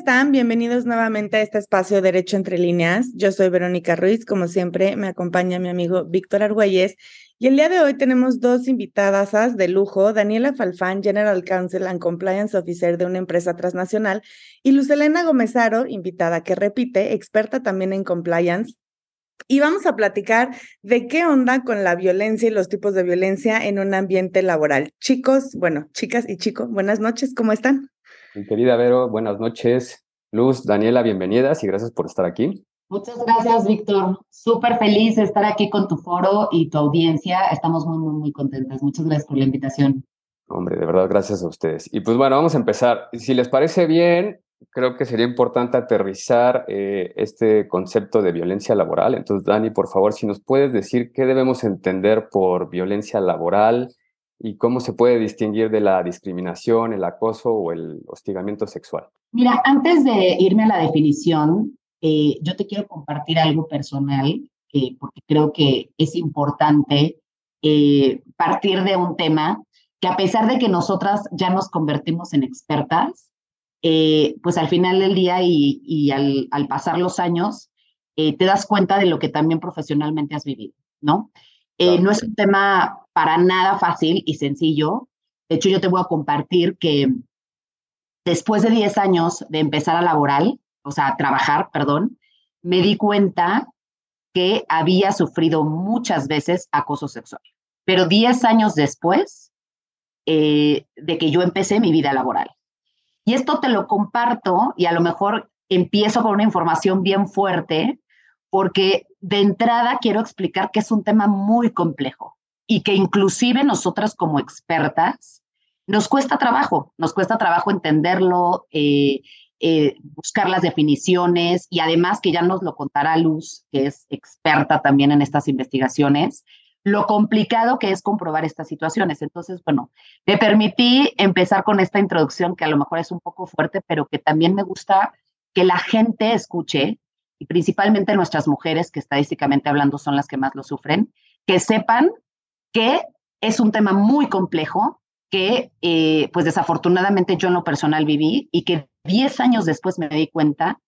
¿cómo están? Bienvenidos nuevamente a este espacio Derecho entre líneas. Yo soy Verónica Ruiz, como siempre me acompaña mi amigo Víctor Argüelles y el día de hoy tenemos dos invitadas de lujo, Daniela Falfán, General Counsel and Compliance Officer de una empresa transnacional y Lucelena Gomezaro, invitada que repite, experta también en compliance y vamos a platicar de qué onda con la violencia y los tipos de violencia en un ambiente laboral. Chicos, bueno, chicas y chicos, buenas noches, ¿cómo están? Mi querida Vero, buenas noches. Luz, Daniela, bienvenidas y gracias por estar aquí. Muchas gracias, Víctor. Súper feliz de estar aquí con tu foro y tu audiencia. Estamos muy, muy, muy contentas. Muchas gracias por la invitación. Hombre, de verdad, gracias a ustedes. Y pues bueno, vamos a empezar. Si les parece bien, creo que sería importante aterrizar eh, este concepto de violencia laboral. Entonces, Dani, por favor, si nos puedes decir qué debemos entender por violencia laboral y cómo se puede distinguir de la discriminación, el acoso o el hostigamiento sexual. Mira, antes de irme a la definición, eh, yo te quiero compartir algo personal, eh, porque creo que es importante partir de un tema que a pesar de que nosotras ya nos convertimos en expertas, eh, pues al final del día y, al, pasar los años, eh, te das cuenta de lo que también profesionalmente has vivido, ¿no? Eh, no es un tema para nada fácil y sencillo. De hecho, yo te voy a compartir que después de 10 años de empezar a laboral, o sea, a trabajar, perdón, me di cuenta que había sufrido muchas veces acoso sexual. Pero 10 años después de que yo empecé mi vida laboral. Y esto te lo comparto y a lo mejor empiezo con una información bien fuerte, porque de entrada quiero explicar que es un tema muy complejo y que inclusive nosotras como expertas nos cuesta trabajo, nos cuesta trabajo entenderlo, eh, eh, buscar las definiciones y además que ya nos lo contará Luz, que es experta también en estas investigaciones, lo complicado que es comprobar estas situaciones. Entonces, bueno, me permití empezar con esta introducción que a lo mejor es un poco fuerte, pero que también me gusta que la gente escuche, y principalmente nuestras mujeres, que estadísticamente hablando son las que más lo sufren, que sepan que es un tema muy complejo, que eh, pues desafortunadamente yo en lo personal viví y que 10 años después me di cuenta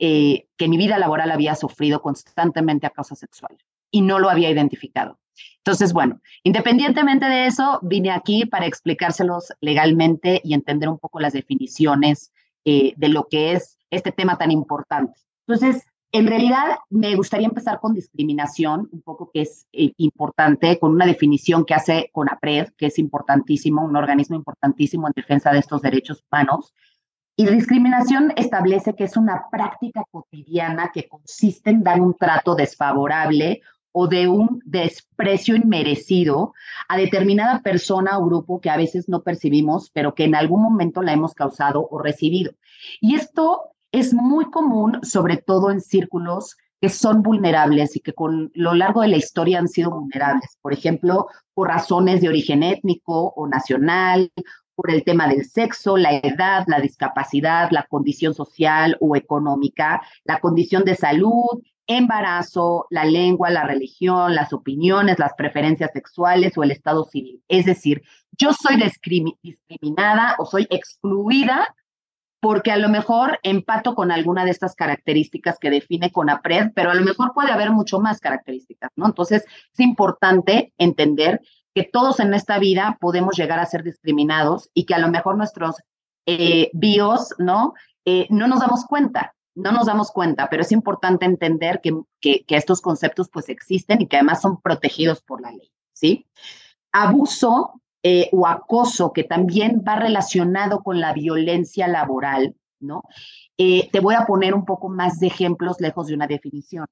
eh, que mi vida laboral había sufrido constantemente a causa sexual y no lo había identificado. Entonces, bueno, independientemente de eso, vine aquí para explicárselos legalmente y entender un poco las definiciones eh, de lo que es este tema tan importante. Entonces, en realidad, me gustaría empezar con discriminación, un poco que es eh, importante, con una definición que hace CONAPRED, que es importantísimo, un organismo importantísimo en defensa de estos derechos humanos. Y discriminación establece que es una práctica cotidiana que consiste en dar un trato desfavorable o de un desprecio inmerecido a determinada persona o grupo que a veces no percibimos, pero que en algún momento la hemos causado o recibido. Y esto es muy común, sobre todo en círculos que son vulnerables y que con lo largo de la historia han sido vulnerables. Por ejemplo, por razones de origen étnico o nacional, por el tema del sexo, la edad, la discapacidad, la condición social o económica, la condición de salud, embarazo, la lengua, la religión, las opiniones, las preferencias sexuales o el estado civil. Es decir, yo soy discriminada o soy excluida porque a lo mejor empato con alguna de estas características que define CONAPRED, pero a lo mejor puede haber mucho más características, ¿no? Entonces, es importante entender que todos en esta vida podemos llegar a ser discriminados y que a lo mejor nuestros eh, bios, ¿no? Eh, no nos damos cuenta, no nos damos cuenta, pero es importante entender que, que, estos conceptos pues existen y que además son protegidos por la ley, ¿sí? Abuso eh, o acoso, que también va relacionado con la violencia laboral, ¿no? Eh, te voy a poner un poco más de ejemplos lejos de una definición.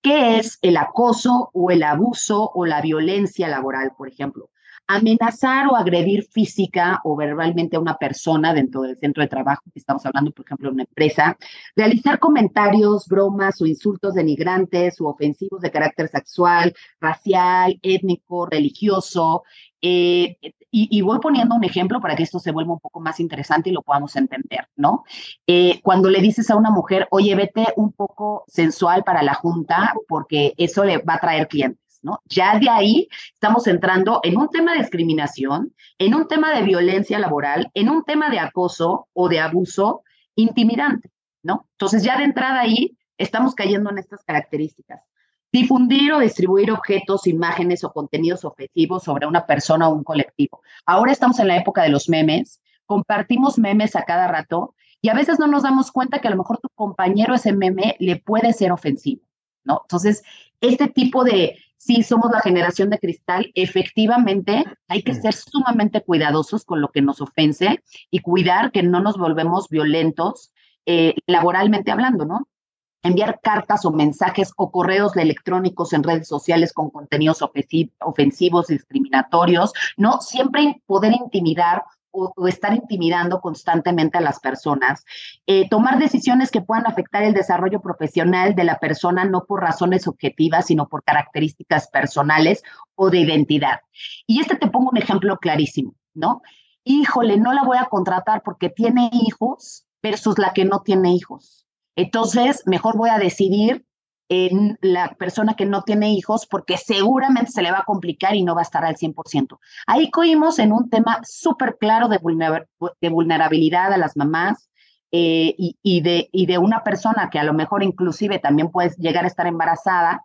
¿Qué es el acoso o el abuso o la violencia laboral, por ejemplo? Amenazar o agredir física o verbalmente a una persona dentro del centro de trabajo, que estamos hablando, por ejemplo, de una empresa, realizar comentarios, bromas o insultos denigrantes o ofensivos de carácter sexual, racial, étnico, religioso. Eh, y, voy poniendo un ejemplo para que esto se vuelva un poco más interesante y lo podamos entender, ¿no? Eh, cuando le dices a una mujer, oye, vete un poco sensual para la junta porque eso le va a traer clientes ya de ahí estamos entrando en un tema de discriminación, en un tema de violencia laboral, en un tema de acoso o de abuso intimidante, ¿no? Entonces ya de entrada ahí estamos cayendo en estas características. Difundir o distribuir objetos, imágenes o contenidos ofensivos sobre una persona o un colectivo. Ahora estamos en la época de los memes, compartimos memes a cada rato y a veces no nos damos cuenta que a lo mejor tu compañero ese meme le puede ser ofensivo, ¿no? Entonces, este tipo de, sí, somos la generación de cristal, efectivamente hay que ser sumamente cuidadosos con lo que nos ofense y cuidar que no nos volvemos violentos eh, laboralmente hablando, ¿no? enviar cartas o mensajes o correos electrónicos en redes sociales con contenidos ofensivos, discriminatorios, ¿no? Siempre poder intimidar o, estar intimidando constantemente a las personas, eh, tomar decisiones que puedan afectar el desarrollo profesional de la persona, no por razones objetivas, sino por características personales o de identidad. Y este te pongo un ejemplo clarísimo, ¿no? Híjole, no la voy a contratar porque tiene hijos versus la que no tiene hijos. Entonces, mejor voy a decidir en la persona que no tiene hijos porque seguramente se le va a complicar y no va a estar al 100%. Ahí coímos en un tema súper claro de, vulnerabilidad a las mamás eh, y, de, y de una persona que a lo mejor inclusive también puede llegar a estar embarazada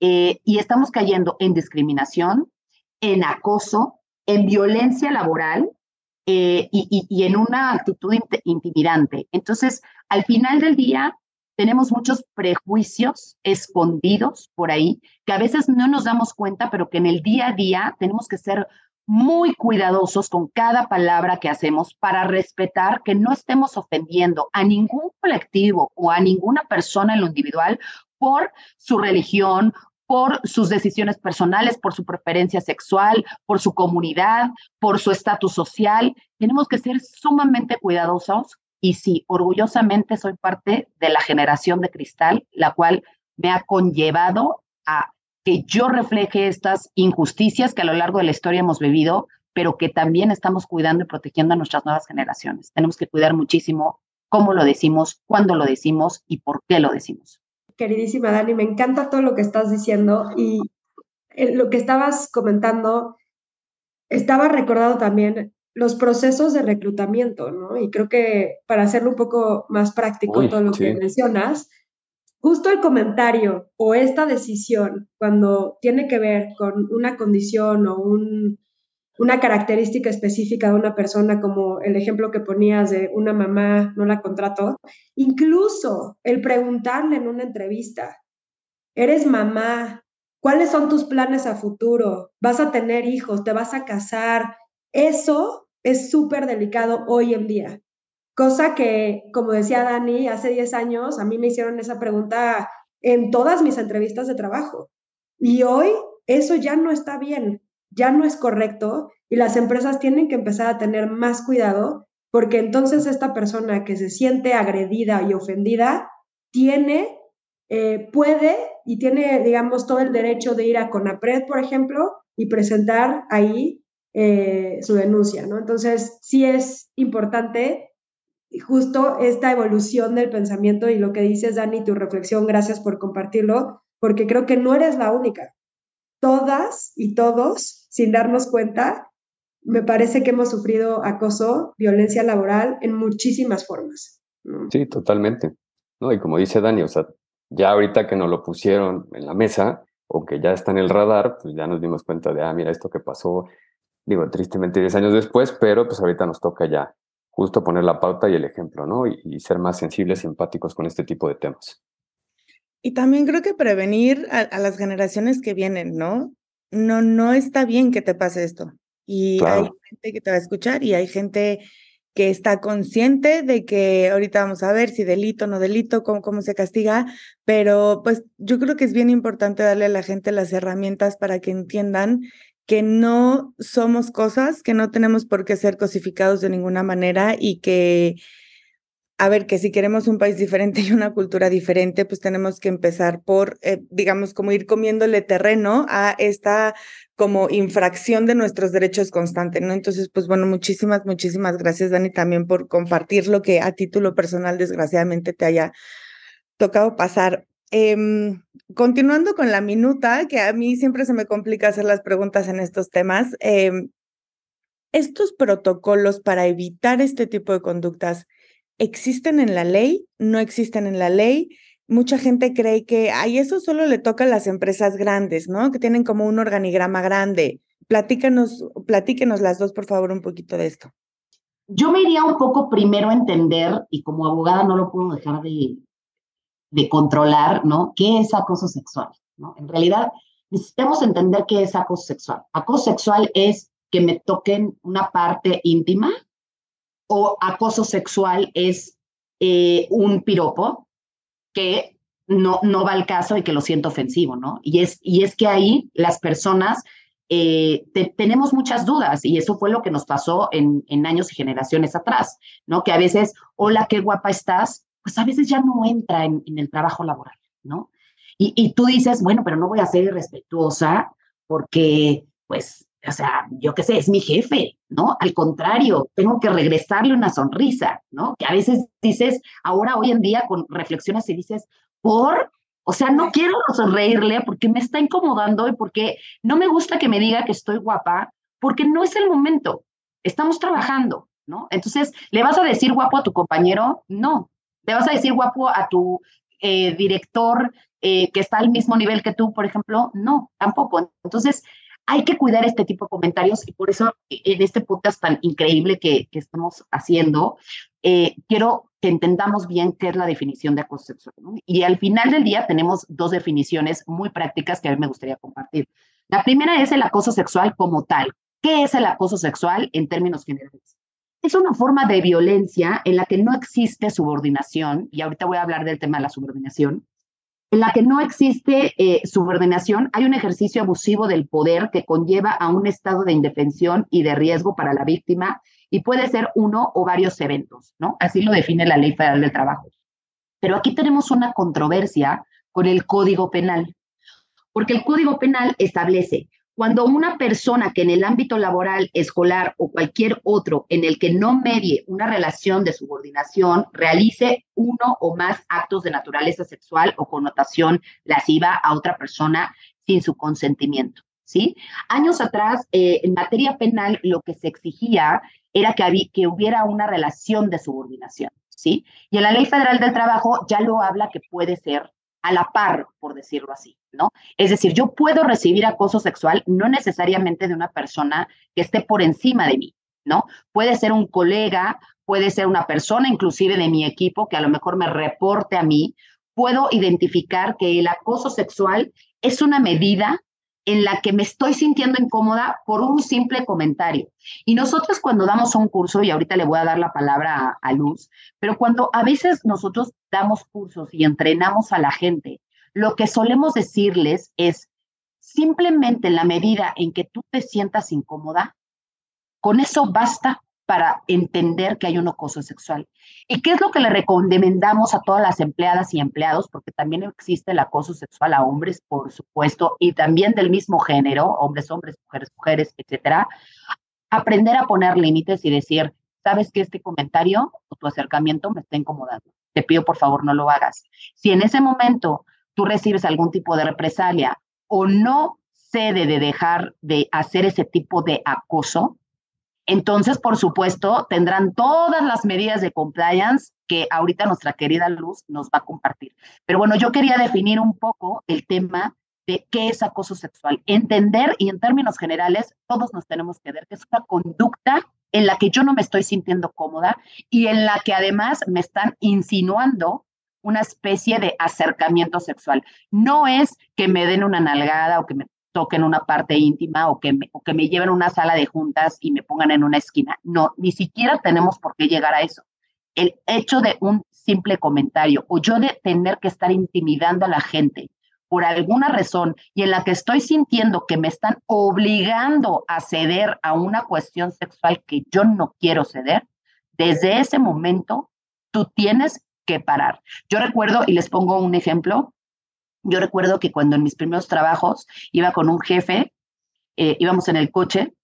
eh, y estamos cayendo en discriminación, en acoso, en violencia laboral eh, y, en una actitud intimidante. Entonces, al final del día, tenemos muchos prejuicios escondidos por ahí, que a veces no nos damos cuenta, pero que en el día a día tenemos que ser muy cuidadosos con cada palabra que hacemos para respetar que no estemos ofendiendo a ningún colectivo o a ninguna persona en lo individual por su religión, por sus decisiones personales, por su preferencia sexual, por su comunidad, por su estatus social. Tenemos que ser sumamente cuidadosos y sí, orgullosamente soy parte de la generación de cristal, la cual me ha conllevado a que yo refleje estas injusticias que a lo largo de la historia hemos vivido, pero que también estamos cuidando y protegiendo a nuestras nuevas generaciones. Tenemos que cuidar muchísimo cómo lo decimos, cuándo lo decimos y por qué lo decimos. Queridísima Dani, me encanta todo lo que estás diciendo y eh, lo que estabas comentando, estaba recordado también los procesos de reclutamiento, ¿no? Y creo que para hacerlo un poco más práctico todo lo que mencionas, justo el comentario o esta decisión cuando tiene que ver con una condición o una característica específica de una persona, como el ejemplo que ponías de una mamá no la contrató, incluso el preguntarle en una entrevista, ¿eres mamá? ¿Cuáles son tus planes a futuro? ¿Vas a tener hijos? ¿Te vas a casar? Eso es súper delicado hoy en día. Cosa que, como decía Dani, hace 10 años a mí me hicieron esa pregunta en todas mis entrevistas de trabajo. Y hoy eso ya no está bien, ya no es correcto y las empresas tienen que empezar a tener más cuidado porque entonces esta persona que se siente agredida y ofendida tiene, eh, puede y tiene, digamos, todo el derecho de ir a CONAPRED, por ejemplo, y presentar ahí eh, su denuncia, ¿no? Entonces, sí es importante justo esta evolución del pensamiento y lo que dices, Dani, tu reflexión, gracias por compartirlo, porque creo que no eres la única. Todas y todos, sin darnos cuenta, me parece que hemos sufrido acoso, violencia laboral en muchísimas formas. Sí, totalmente. ¿no? Y como dice Dani, o sea, ya ahorita que nos lo pusieron en la mesa o que ya está en el radar, pues ya nos dimos cuenta de, ah, mira, esto que pasó digo, tristemente 10 años después, pero pues ahorita nos toca ya justo poner la pauta y el ejemplo, ¿no? Y, ser más sensibles y empáticos con este tipo de temas. Y también creo que prevenir a, las generaciones que vienen, ¿no? No, no está bien que te pase esto. Y hay gente que te va a escuchar y hay gente que está consciente de que ahorita vamos a ver si delito o no delito, cómo, cómo se castiga, pero pues yo creo que es bien importante darle a la gente las herramientas para que entiendan que no somos cosas, que no tenemos por qué ser cosificados de ninguna manera y que, a ver, que si queremos un país diferente y una cultura diferente, pues tenemos que empezar por, eh, digamos, como ir comiéndole terreno a esta como infracción de nuestros derechos constante, ¿no? Entonces, pues bueno, muchísimas, muchísimas gracias, Dani, también por compartir lo que a título personal, desgraciadamente, te haya tocado pasar. Em, continuando con la minuta, que a mí siempre se me complica hacer las preguntas en estos temas, em, estos protocolos para evitar este tipo de conductas ¿existen en la ley? ¿No existen en la ley? Mucha gente cree que, ay, eso solo le toca a las empresas grandes, ¿no? Que tienen como un organigrama grande. Platícanos, platíquenos las dos, por favor, un poquito de esto. Yo me iría un poco primero a entender, y como abogada no lo puedo dejar de, de controlar, ¿no? ¿Qué es acoso sexual? ¿no? En realidad, necesitamos entender qué es acoso sexual. Acoso sexual es que me toquen una parte íntima o acoso sexual es eh, un piropo que no, no va al caso y que lo siento ofensivo, ¿no? Y es, y es que ahí las personas eh, tenemos muchas dudas y eso fue lo que nos pasó en, en años y generaciones atrás, ¿no? Que a veces, hola, qué guapa estás, pues a veces ya no entra en, el trabajo laboral, ¿no? Y, y, tú dices, bueno, pero no voy a ser irrespetuosa porque, pues, o sea, yo qué sé, es mi jefe, ¿no? Al contrario, tengo que regresarle una sonrisa, ¿no? Que a veces dices, ahora, hoy en día, con reflexiones y dices, por, o sea, no quiero sonreírle porque me está incomodando y porque no me gusta que me diga que estoy guapa, porque no es el momento, estamos trabajando, ¿no? Entonces, ¿le vas a decir guapo a tu compañero? No. ¿Le vas a decir guapo a tu eh, director eh, que está al mismo nivel que tú, por ejemplo? No, tampoco. Entonces, hay que cuidar este tipo de comentarios y por eso eh, en este podcast tan increíble que, estamos haciendo, quiero que entendamos bien qué es la definición de acoso sexual. Y al final del día tenemos dos definiciones muy prácticas que a mí me gustaría compartir. La primera es el acoso sexual como tal. ¿Qué es el acoso sexual en términos generales? Es una forma de violencia en la que no existe subordinación, y ahorita voy a hablar del tema de la subordinación, en la que no existe eh, subordinación, hay un ejercicio abusivo del poder que conlleva a un estado de indefensión y de riesgo para la víctima y puede ser uno o varios eventos, ¿no? Así lo define la Ley Federal del Trabajo. Pero aquí tenemos una controversia con el Código Penal, porque el Código Penal establece cuando una persona que en el ámbito laboral, escolar o cualquier otro en el que no medie una relación de subordinación, realice uno o más actos de naturaleza sexual o connotación lasciva a otra persona sin su consentimiento. ¿Sí? Años atrás, eh, en materia penal, lo que se exigía era que, que hubiera una relación de subordinación, ¿sí? Y en la Ley Federal del Trabajo ya lo habla que puede ser a la par, por decirlo así, Es decir, yo puedo recibir acoso sexual no necesariamente de una persona que esté por encima de mí, ¿no? Puede ser un colega, puede ser una persona inclusive de mi equipo que a lo mejor me reporte a mí. Puedo identificar que el acoso sexual es una medida en la que me estoy sintiendo incómoda por un simple comentario. Y nosotros cuando damos un curso, y ahorita le voy a dar la palabra a, Luz, pero cuando a veces nosotros damos cursos y entrenamos a la gente, lo que solemos decirles es, simplemente en la medida en que tú te sientas incómoda, con eso basta para entender que hay un acoso sexual. ¿Y qué es lo que le recomendamos a todas las empleadas y empleados? Porque también existe el acoso sexual a hombres, por supuesto, y también del mismo género, hombres, hombres, mujeres, mujeres, etcétera. Aprender a poner límites y decir, sabes que este comentario o tu acercamiento me está incomodando. Te pido por favor no lo hagas. Si en ese momento tú recibes algún tipo de represalia o no cede de dejar de hacer ese tipo de acoso, entonces, por supuesto, tendrán todas las medidas de compliance que ahorita nuestra querida Luz nos va a compartir. Pero bueno, yo quería definir un poco el tema de qué es acoso sexual. Entender y en términos generales, todos nos tenemos que ver que es una conducta en la que yo no me estoy sintiendo cómoda y en la que además me están insinuando una especie de acercamiento sexual. No es que me den una nalgada o que me toquen una parte íntima o que, me, que me lleven a una sala de juntas y me pongan en una esquina. No, ni siquiera tenemos por qué llegar a eso. El hecho de un simple comentario o yo de tener que estar intimidando a la gente por alguna razón y en la que estoy sintiendo que me están obligando a ceder a una cuestión sexual que yo no quiero ceder, desde ese momento tú tienes que parar. Yo recuerdo, y les pongo un ejemplo, yo recuerdo que cuando en mis primeros trabajos iba con un jefe, eh, íbamos en el coche,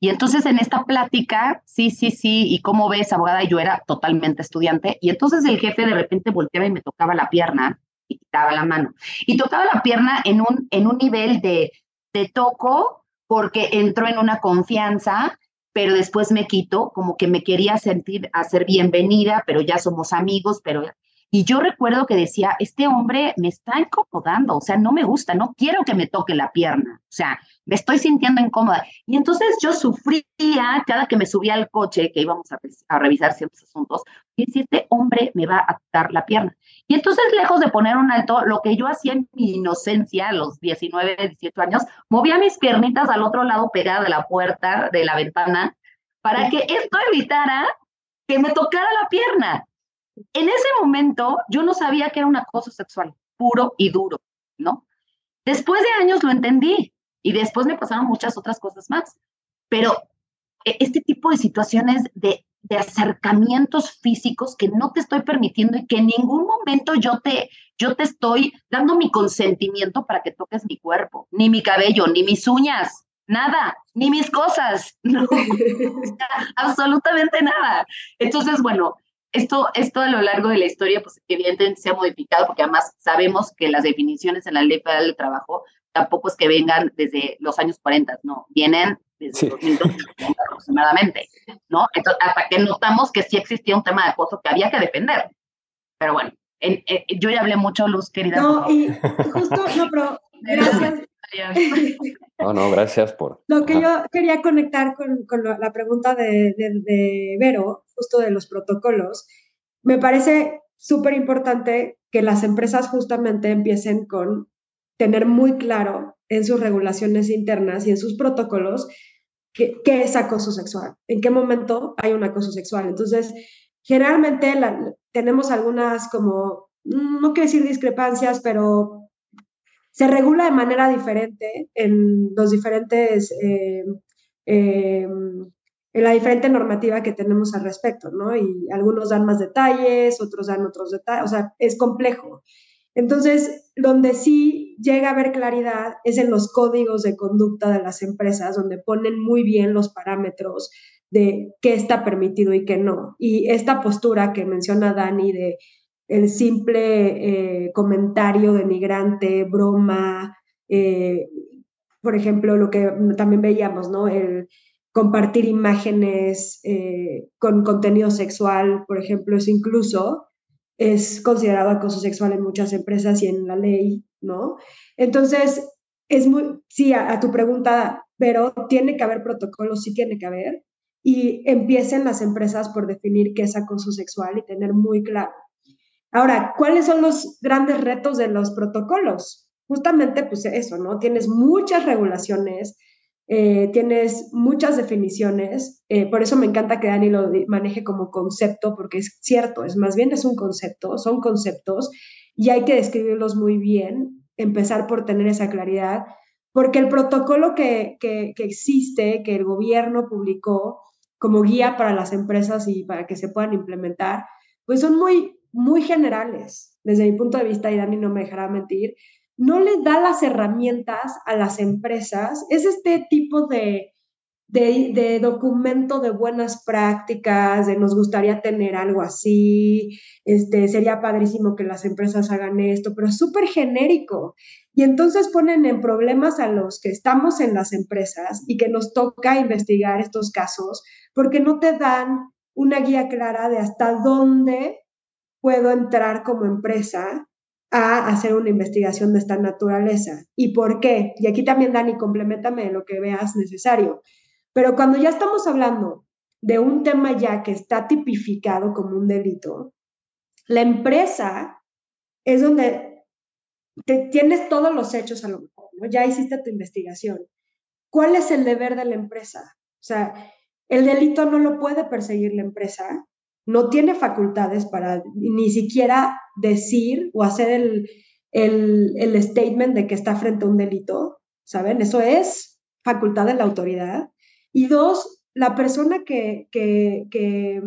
y entonces en esta plática, sí, sí, sí, y cómo ves, abogada, yo era totalmente estudiante, y entonces el jefe de repente volteaba y me tocaba la pierna y quitaba la mano. Y tocaba la pierna en un, en un nivel de, de toco porque entró en una confianza pero después me quito, como que me quería sentir a ser bienvenida, pero ya somos amigos, pero y yo recuerdo que decía, este hombre me está incomodando, o sea, no me gusta, no quiero que me toque la pierna, o sea, me estoy sintiendo incómoda. Y entonces yo sufría cada que me subía al coche, que íbamos a, revisar ciertos asuntos, y este hombre me va a tocar la pierna. Y entonces, lejos de poner un alto, lo que yo hacía en mi inocencia, a los 19, 18 años, movía mis piernitas al otro lado pegada de la puerta, de la ventana, para que esto evitara que me tocara la pierna. En ese momento yo no sabía que era un acoso sexual puro y duro, ¿no? Después de años lo entendí y después me pasaron muchas otras cosas más, pero e, este tipo de situaciones de, de acercamientos físicos que no te estoy permitiendo y que en ningún momento yo te, yo te estoy dando mi consentimiento para que toques mi cuerpo, ni mi cabello, ni mis uñas, nada, ni mis cosas, no, absolutamente nada. Entonces, bueno, esto, esto a lo largo de la historia, pues evidentemente se ha modificado porque además sabemos que las definiciones en la ley federal del trabajo tampoco es que vengan desde los años 40, no, vienen desde 2012 aproximadamente, ¿no? Entonces, hasta que notamos que sí existía un tema de acoso que había que defender. Pero bueno, yo ya hablé mucho, Luz, querida. No, y justo, no, pero gracias. No, no, gracias por... Lo que yo quería conectar con, con la pregunta de, de, de, Vero, justo de los protocolos, me parece súper importante que las empresas justamente empiecen con tener muy claro en sus regulaciones internas y en sus protocolos qué, qué es acoso sexual, en qué momento hay un acoso sexual. Entonces, generalmente tenemos algunas como, no quiero decir discrepancias, pero se regula de manera diferente en los diferentes, eh, eh, en la diferente normativa que tenemos al respecto, ¿no? Y algunos dan más detalles, otros dan otros detalles, o sea, es complejo. Entonces, donde sí llega a haber claridad es en los códigos de conducta de las empresas, donde ponen muy bien los parámetros de qué está permitido y qué no. Y esta postura que menciona Dani de el simple eh, comentario denigrante, broma, eh, por ejemplo, lo que también veíamos, ¿no? El compartir imágenes eh, con contenido sexual, por ejemplo, eso incluso es considerado acoso sexual en muchas empresas y en la ley, ¿no? Entonces, es muy, sí, a, tu pregunta, pero tiene que haber protocolos, sí tiene que haber, y empiecen las empresas por definir qué es acoso sexual y tener muy claro Ahora, ¿cuáles son los grandes retos de los protocolos? Justamente, pues eso, ¿no? Tienes muchas regulaciones, eh, tienes muchas definiciones, eh, por eso me encanta que Dani lo maneje como concepto, porque es cierto, es más bien es un concepto, son conceptos y hay que describirlos muy bien, empezar por tener esa claridad, porque el protocolo que, que, que existe, que el gobierno publicó como guía para las empresas y para que se puedan implementar, pues son muy muy generales, desde mi punto de vista, y Dani no me dejará mentir, no le da las herramientas a las empresas. Es este tipo de, de, documento de buenas prácticas, de nos gustaría tener algo así, este, sería padrísimo que las empresas hagan esto, pero es súper genérico. Y entonces ponen en problemas a los que estamos en las empresas y que nos toca investigar estos casos, porque no te dan una guía clara de hasta dónde puedo entrar como empresa a hacer una investigación de esta naturaleza. ¿Y por qué? Y aquí también, Dani, complementame lo que veas necesario. Pero cuando ya estamos hablando de un tema ya que está tipificado como un delito, la empresa es donde te, tienes todos los hechos a lo mejor, ya hiciste tu investigación. ¿Cuál es el deber de la empresa? O sea, el delito no lo puede perseguir la empresa, no tiene facultades para ni siquiera decir o hacer el, el, statement de que está frente a un delito, ¿saben? Eso es facultad de la autoridad. Y dos, la persona que, que, que,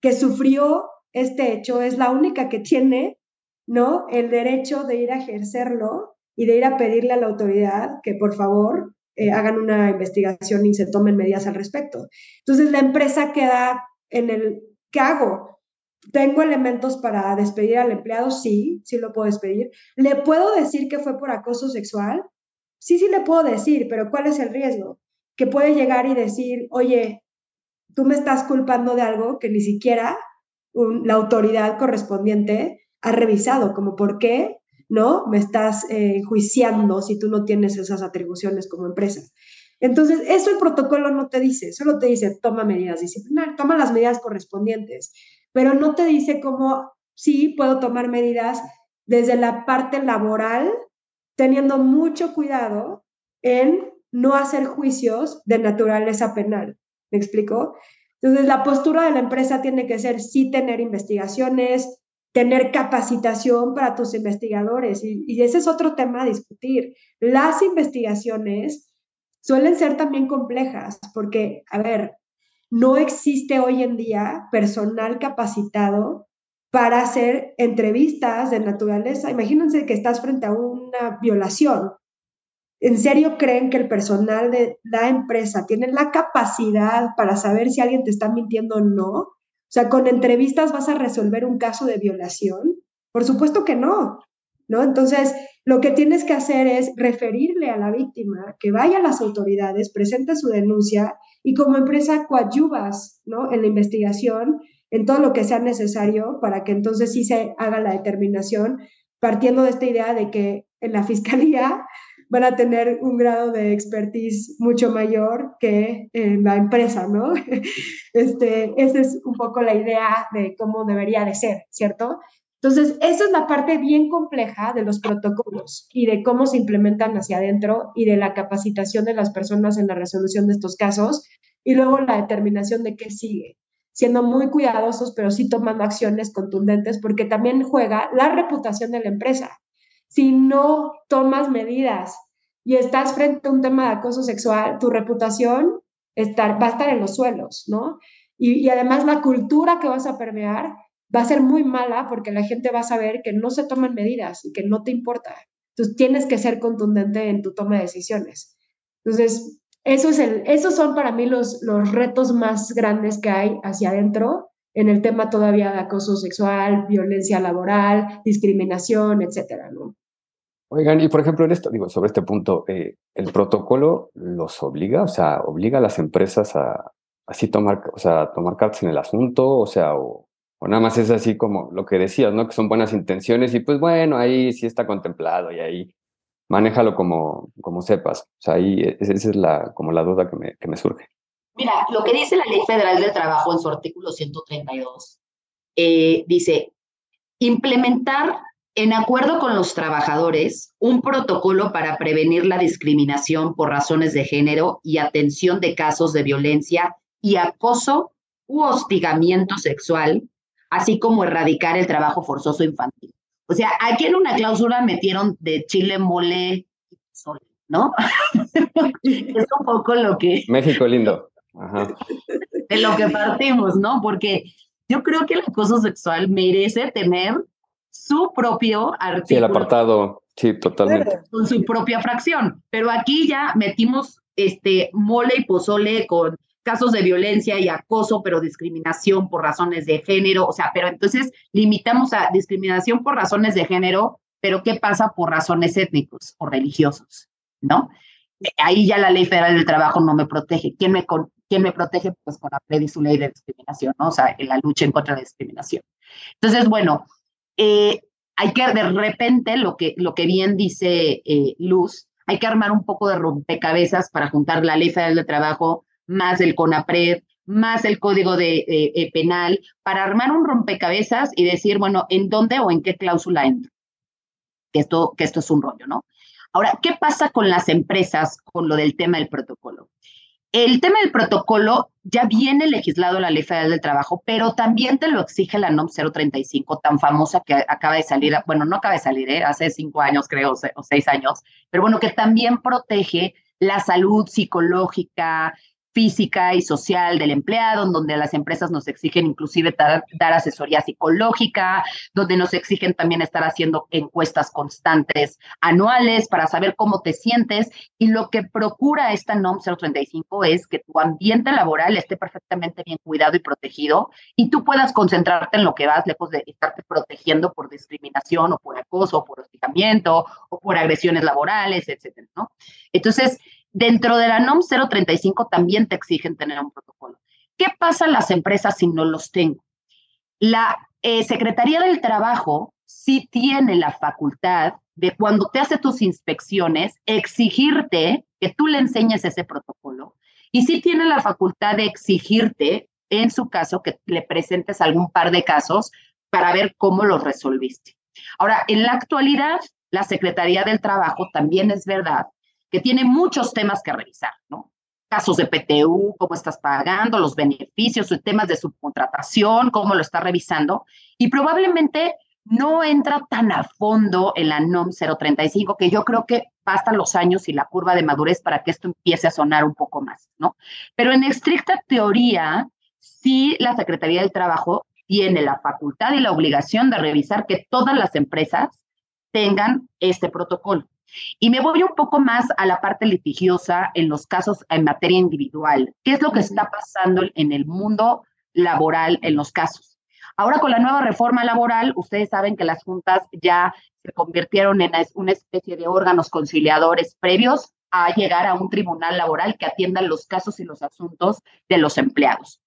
que sufrió este hecho es la única que tiene, ¿no? El derecho de ir a ejercerlo y de ir a pedirle a la autoridad que por favor eh, hagan una investigación y se tomen medidas al respecto. Entonces la empresa queda en el ¿Qué hago? ¿Tengo elementos para despedir al empleado? Sí, sí lo puedo despedir. ¿Le puedo decir que fue por acoso sexual? Sí, sí le puedo decir, pero ¿cuál es el riesgo? Que puede llegar y decir, oye, tú me estás culpando de algo que ni siquiera la autoridad correspondiente ha revisado, como por qué no me estás eh, juiciando si tú no tienes esas atribuciones como empresa. Entonces, eso el protocolo no te dice, solo te dice toma medidas disciplinarias, toma las medidas correspondientes, pero no te dice cómo sí puedo tomar medidas desde la parte laboral, teniendo mucho cuidado en no hacer juicios de naturaleza penal. ¿Me explico? Entonces, la postura de la empresa tiene que ser sí tener investigaciones, tener capacitación para tus investigadores. Y, y, ese es otro tema a discutir. Las investigaciones suelen ser también complejas porque, a ver, no existe hoy en día personal capacitado para hacer entrevistas de naturaleza. Imagínense que estás frente a una violación ¿En serio creen que el personal de la empresa tiene la capacidad para saber si alguien te está mintiendo o no? O sea, con entrevistas vas a resolver un caso de violación. Por supuesto que no, ¿no? Entonces, lo que tienes que hacer es referirle a la víctima, que vaya a las autoridades, presente su denuncia y como empresa coadyuvas, ¿no? En la investigación, en todo lo que sea necesario para que entonces sí se haga la determinación, partiendo de esta idea de que en la fiscalía van a tener un grado de expertise mucho mayor que en la empresa, ¿no? Este, esa es un poco la idea de cómo debería de ser, ¿cierto? Entonces, esa es la parte bien compleja de los protocolos y de cómo se implementan hacia adentro y de la capacitación de las personas en la resolución de estos casos y luego la determinación de qué sigue, siendo muy cuidadosos, pero sí tomando acciones contundentes porque también juega la reputación de la empresa si no tomas medidas y estás frente a un tema de acoso sexual, tu reputación estar, va a estar en los suelos, ¿no? Y, además la cultura que vas a permear va a ser muy mala porque la gente va a saber que no se toman medidas y que no te importa. Entonces tienes que ser contundente en tu toma de decisiones. Entonces, esos son para mí los, los retos más grandes que hay hacia adentro en el tema todavía de acoso sexual, violencia laboral, discriminación, etcétera, ¿no? Oigan, y por ejemplo, en esto, digo, sobre este punto, eh, ¿el protocolo los obliga? O sea, ¿obliga a las empresas a así tomar, o sea, tomar cartas en el asunto? O sea, o, o, nada más es así como lo que decías, ¿no? Que son buenas intenciones y pues bueno, ahí sí está contemplado y ahí manéjalo como, como sepas. O sea, ahí e, esa es la, como la duda que me, que me surge. Mira, lo que dice la Ley Federal del Trabajo en su artículo 132, eh, dice, implementar en acuerdo con los trabajadores, un protocolo para prevenir la discriminación por razones de género y atención de casos de violencia y acoso u hostigamiento sexual, así como erradicar el trabajo forzoso infantil. O sea, aquí en una cláusula metieron de chile, mole, sol, ¿no? es un poco lo que... México lindo. De lo que partimos, ¿no? Porque yo creo que el acoso sexual merece tener su propio artículo. Sí, el apartado, sí, totalmente. Con su propia fracción. Pero aquí ya metimos este mole y pozole con casos de violencia y acoso, pero discriminación por razones de género, o sea, pero entonces limitamos a discriminación por razones de género, pero ¿qué pasa por razones étnicos o religiosos? ¿No? Ahí ya la ley federal del trabajo no me protege. ¿Quién me, quién me protege? Pues con la y su ley de discriminación, ¿no? O sea, en la lucha en contra de la discriminación. Entonces, bueno, eh, hay que de repente, lo que, lo que bien dice eh, Luz, hay que armar un poco de rompecabezas para juntar la ley federal de trabajo, más el CONAPRED, más el código de, eh, penal, para armar un rompecabezas y decir, bueno, ¿en dónde o en qué cláusula entro? Que esto, que esto es un rollo, ¿no? Ahora, ¿qué pasa con las empresas con lo del tema del protocolo? El tema del protocolo ya viene legislado la Ley Federal del Trabajo, pero también te lo exige la NOM 035, tan famosa que acaba de salir, bueno, no acaba de salir, ¿eh? hace cinco años creo, o seis años, pero bueno, que también protege la salud psicológica, física y social del empleado, en donde las empresas nos exigen inclusive dar, asesoría psicológica, donde nos exigen también estar haciendo encuestas constantes anuales para saber cómo te sientes. Y lo que procura esta NOM 035 es que tu ambiente laboral esté perfectamente bien cuidado y protegido y tú puedas concentrarte en lo que vas, lejos de estarte protegiendo por discriminación o por acoso o por hostigamiento o por agresiones laborales, etcétera, ¿no? Entonces, Dentro de la NOM 035 también te exigen tener un protocolo. ¿Qué pasa en las empresas si no los tengo? La eh, Secretaría del Trabajo sí tiene la facultad de cuando te hace tus inspecciones, exigirte que tú le enseñes ese protocolo y sí tiene la facultad de exigirte, en su caso, que le presentes algún par de casos para ver cómo los resolviste. Ahora, en la actualidad, la Secretaría del Trabajo también es verdad que tiene muchos temas que revisar, ¿no? Casos de PTU, cómo estás pagando, los beneficios, temas de subcontratación, cómo lo está revisando. Y probablemente no entra tan a fondo en la NOM 035, que yo creo que bastan los años y la curva de madurez para que esto empiece a sonar un poco más, ¿no? Pero en estricta teoría, sí la Secretaría del Trabajo tiene la facultad y la obligación de revisar que todas las empresas tengan este protocolo. Y me voy un poco más a la parte litigiosa en los casos en materia individual. ¿Qué es lo que está pasando en el mundo laboral en los casos? Ahora con la nueva reforma laboral, ustedes saben que las juntas ya se convirtieron en una especie de órganos conciliadores previos a llegar a un tribunal laboral que atienda los casos y los asuntos de los empleados.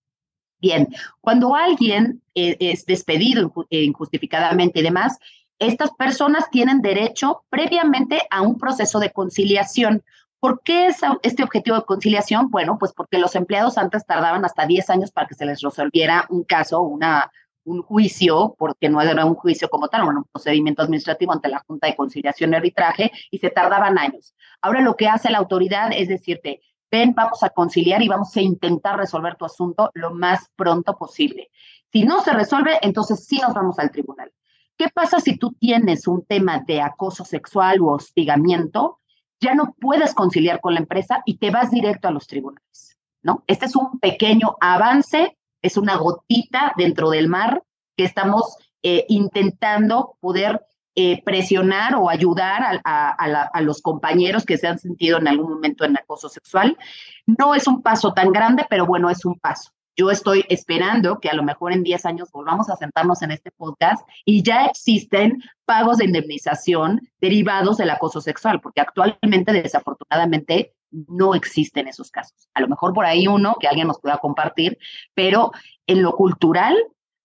Bien, cuando alguien eh, es despedido injustificadamente y demás, estas personas tienen derecho previamente a un proceso de conciliación. ¿Por qué es este objetivo de conciliación? Bueno, pues porque los empleados antes tardaban hasta 10 años para que se les resolviera un caso, una, un juicio, porque no era un juicio como tal, era un procedimiento administrativo ante la Junta de Conciliación y Arbitraje, y se tardaban años. Ahora lo que hace la autoridad es decirte, ven, vamos a conciliar y vamos a intentar resolver tu asunto lo más pronto posible. Si no se resuelve, entonces sí nos vamos al tribunal. ¿Qué pasa si tú tienes un tema de acoso sexual u hostigamiento? Ya no puedes conciliar con la empresa y te vas directo a los tribunales, ¿no? Este es un pequeño avance es una gotita dentro del mar que estamos eh, intentando poder eh, presionar o ayudar a, los compañeros que se han sentido en algún momento en acoso sexual. No es un paso tan grande, pero bueno, es un paso. Yo estoy esperando que a lo mejor en 10 años volvamos a sentarnos en este podcast y ya existen pagos de indemnización derivados del acoso sexual, porque actualmente, desafortunadamente, no existen esos casos. A lo mejor por ahí uno que alguien nos pueda compartir, pero en lo cultural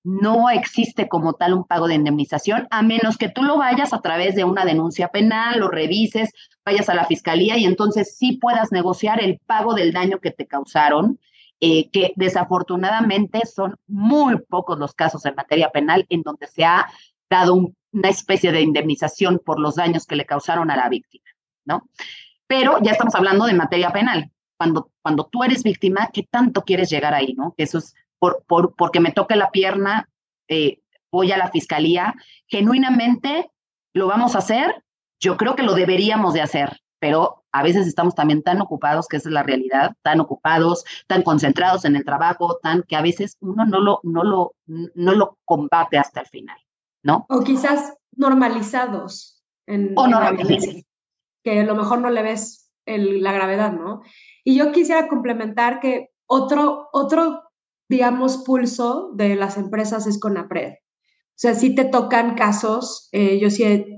no existe como tal un pago de indemnización, a menos que tú lo vayas a través de una denuncia penal, lo revises, vayas a la fiscalía y entonces sí puedas negociar el pago del daño que te causaron, eh, que desafortunadamente son muy pocos los casos en materia penal en donde se ha dado una especie de indemnización por los daños que le causaron a la víctima, ¿no? pero ya estamos hablando de materia penal. Cuando, cuando tú eres víctima, ¿qué tanto quieres llegar ahí? ¿no? Eso es por, por, porque me toque la pierna, eh, voy a la fiscalía. Genuinamente, ¿lo vamos a hacer? Yo creo que lo deberíamos de hacer, pero a veces estamos también tan ocupados, que esa es la realidad, tan ocupados, tan concentrados en el trabajo, tan que a veces uno no lo, no lo, no lo combate hasta el final, ¿no? O quizás normalizados. En, o normalizados que a lo mejor no le ves la gravedad, ¿no? Y yo quisiera complementar que otro, otro, digamos, pulso de las empresas es con APRED. O sea, sí te tocan casos, eh, yo sí he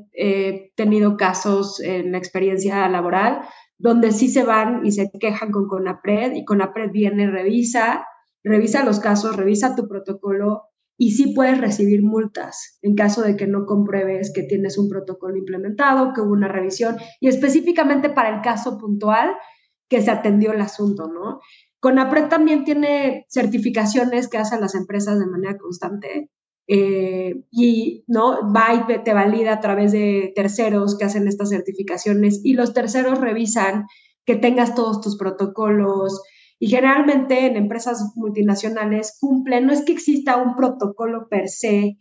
tenido casos en la experiencia laboral donde sí se van y se quejan con CONAPRED y CONAPRED viene, revisa, revisa los casos, revisa tu protocolo y sí puedes recibir multas en caso de que no compruebes que tienes un protocolo implementado, que hubo una revisión y específicamente para el caso puntual que se atendió el asunto, ¿no? CONAPRED también tiene certificaciones que hacen las empresas de manera constante eh, y no va te valida a través de terceros que hacen estas certificaciones y los terceros revisan que tengas todos tus protocolos, y generalmente en empresas multinacionales cumplen, no es que exista un protocolo per se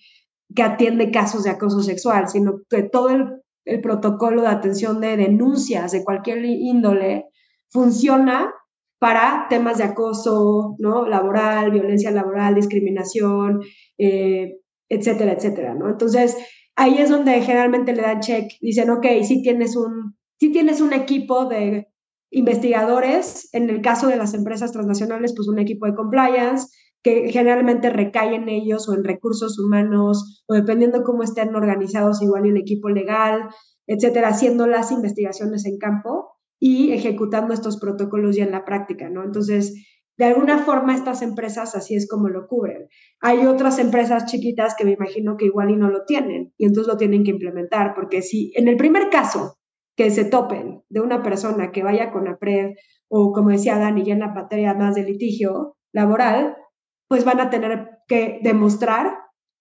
que atiende casos de acoso sexual, sino que todo el, protocolo de atención de denuncias de cualquier índole funciona para temas de acoso ¿no? laboral, violencia laboral, discriminación, eh, etcétera, etcétera. ¿no? Entonces, ahí es donde generalmente le dan check, dicen, ok, si tienes un, si tienes un equipo de investigadores, en el caso de las empresas transnacionales, pues un equipo de compliance que generalmente recae en ellos o en recursos humanos o dependiendo cómo estén organizados, igual el equipo legal, etcétera, haciendo las investigaciones en campo y ejecutando estos protocolos ya en la práctica, ¿no? Entonces, de alguna forma estas empresas así es como lo cubren. Hay otras empresas chiquitas que me imagino que igual y no lo tienen y entonces lo tienen que implementar, porque si en el primer caso que se topen de una persona que vaya con APRED o como decía Dani, ya en la materia más de litigio laboral, pues van a tener que demostrar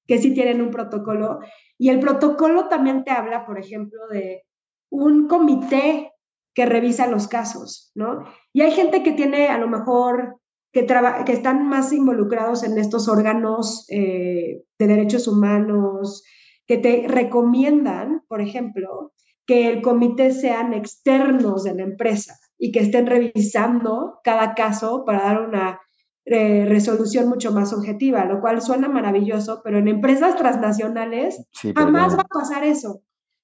que sí tienen un protocolo. Y el protocolo también te habla, por ejemplo, de un comité que revisa los casos, ¿no? Y hay gente que tiene a lo mejor que, que están más involucrados en estos órganos eh, de derechos humanos, que te recomiendan, por ejemplo, que el comité sean externos de la empresa y que estén revisando cada caso para dar una eh, resolución mucho más objetiva, lo cual suena maravilloso, pero en empresas transnacionales jamás va a pasar eso.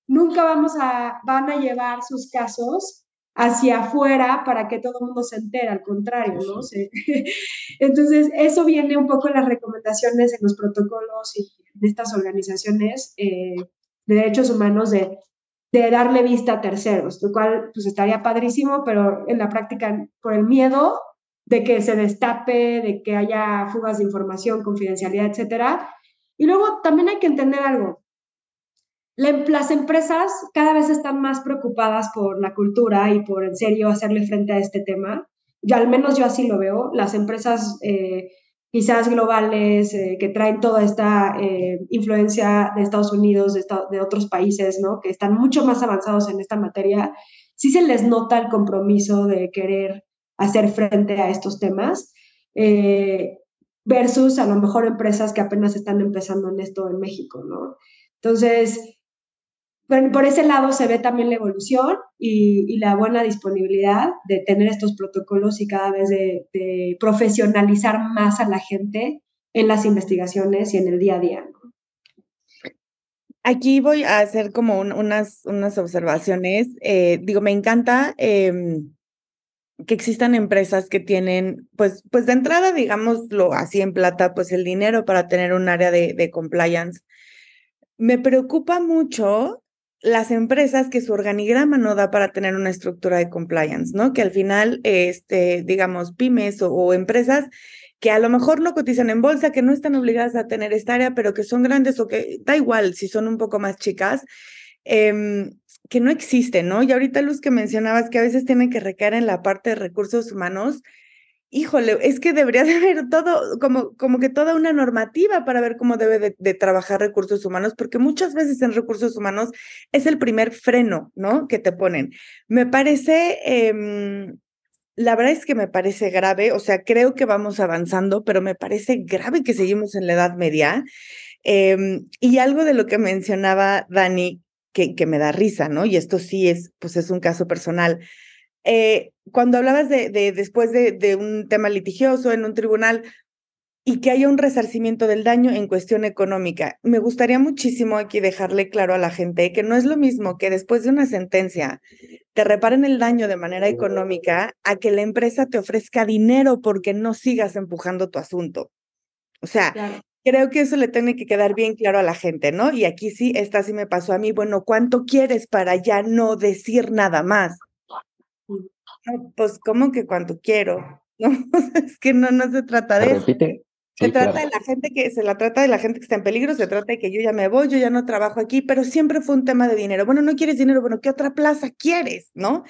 Nunca vamos a, van a llevar sus casos hacia afuera para que todo el mundo se entere, al contrario, ¿no? Entonces, eso viene un poco en las recomendaciones, en los protocolos y de estas organizaciones eh, de derechos humanos de de darle vista a terceros, lo cual pues estaría padrísimo, pero en la práctica por el miedo de que se destape, de que haya fugas de información, confidencialidad, etcétera. Y luego también hay que entender algo. Las empresas cada vez están más preocupadas por la cultura y por en serio hacerle frente a este tema. Ya al menos yo así lo veo. Las empresas eh, quizás globales eh, que traen toda esta eh, influencia de Estados Unidos, de, otros países, ¿no? Que están mucho más avanzados en esta materia, sí se les nota el compromiso de querer hacer frente a estos temas, versus a lo mejor empresas que apenas están empezando en esto en México, ¿no? Entonces, por ese lado se ve también la evolución y, la buena disponibilidad de tener estos protocolos y cada vez de, profesionalizar más a la gente en las investigaciones y en el día a día. Aquí voy a hacer como unas, unas observaciones. Eh, digo, me encanta em, que existan empresas que tienen, pues, pues de entrada, digámoslo así en plata, pues el dinero para tener un área de, de compliance. Me preocupa mucho las empresas que su organigrama no da para tener una estructura de compliance, ¿no? Que al final, este, digamos, pymes o, empresas que a lo mejor no cotizan en bolsa, que no están obligadas a tener esta área, pero que son grandes o que da igual si son un poco más chicas, em, que no existen, ¿no? Y ahorita Luz que mencionabas que a veces tienen que recaer en la parte de recursos humanos, híjole, es que debería de haber todo, como, como que toda una normativa para ver cómo debe de, trabajar recursos humanos, porque muchas veces en recursos humanos es el primer freno, ¿no? Que te ponen. Me parece, em, la verdad es que me parece grave, o sea, creo que vamos avanzando, pero me parece grave que seguimos en la Edad Media. Em, y algo de lo que mencionaba Dani, que, que me da risa, ¿no? Y esto sí es, pues es un caso personal eh, cuando hablabas de, después de, un tema litigioso en un tribunal y que haya un resarcimiento del daño en cuestión económica, me gustaría muchísimo aquí dejarle claro a la gente que no es lo mismo que después de una sentencia te reparen el daño de manera económica a que la empresa te ofrezca dinero porque no sigas empujando tu asunto. O sea, creo que eso le tiene que quedar bien claro a la gente, ¿no? Y aquí sí, esta sí me pasó a mí, bueno, ¿cuánto quieres para ya no decir nada más? Pues como que cuando quiero, ¿no? es que no, no se trata de eso. se trata de la gente que, se la trata de la gente que está en peligro, se trata de que yo ya me voy, yo ya no trabajo aquí, pero siempre fue un tema de dinero. Bueno, no quieres dinero, bueno, ¿qué otra plaza quieres? ¿No?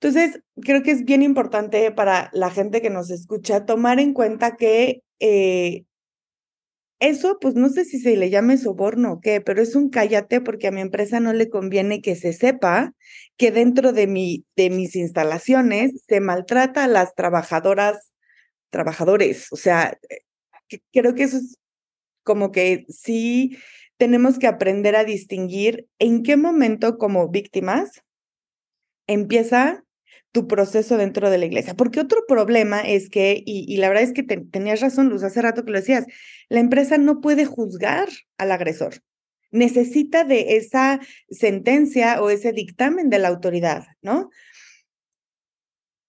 Entonces, creo que es bien importante para la gente que nos escucha tomar en cuenta que eh, eso, pues no sé si se le llame soborno o qué, pero es un cállate porque a mi empresa no le conviene que se sepa que dentro de, mi, de mis instalaciones se maltrata a las trabajadoras, trabajadores. O sea, eh, creo que eso es como que sí tenemos que aprender a distinguir en qué momento como víctimas empieza tu proceso dentro de la iglesia. Porque otro problema es que, y, la verdad es que tenías razón, Luz, hace rato que lo decías, la empresa no puede juzgar al agresor. Necesita de esa sentencia o ese dictamen de la autoridad, ¿no?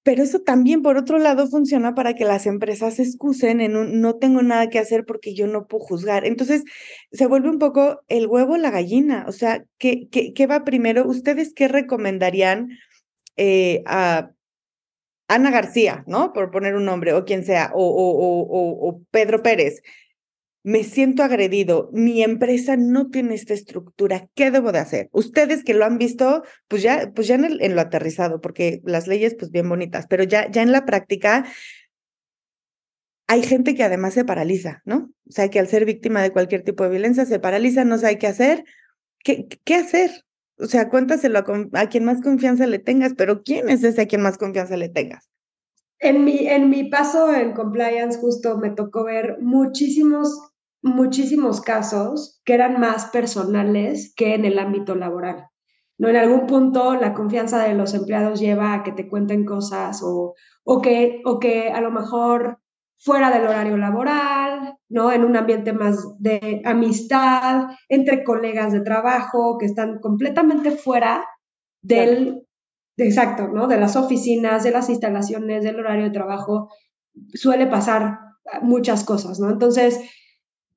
Pero eso también, por otro lado, funciona para que las empresas se excusen en un no tengo nada que hacer porque yo no puedo juzgar. Entonces, se vuelve un poco el huevo la gallina. O sea, ¿qué, qué, qué va primero? ¿Ustedes qué recomendarían? Eh, Ana García, ¿no? Por poner un nombre, o quien sea, o, Pedro Pérez, me siento agredido, mi empresa no tiene esta estructura, ¿qué debo de hacer? Ustedes que lo han visto, pues ya, pues ya en, en lo aterrizado, porque las leyes, pues bien bonitas, pero ya, ya en la práctica, hay gente que además se paraliza, ¿no? O sea, que al ser víctima de cualquier tipo de violencia se paraliza, no sabe qué hacer. ¿Qué, qué hacer? O sea, cuéntaselo a, quien más confianza le tengas, pero ¿quién es ese a quien más confianza le tengas? En mi, en mi paso en compliance justo me tocó ver muchísimos, muchísimos casos que eran más personales que en el ámbito laboral. ¿no? En algún punto la confianza de los empleados lleva a que te cuenten cosas o, o, que, o que a lo mejor fuera del horario laboral, ¿no? En un ambiente más de amistad, entre colegas de trabajo que están completamente fuera del, exacto, ¿no? De las oficinas, de las instalaciones, del horario de trabajo, suele pasar muchas cosas, ¿no? Entonces,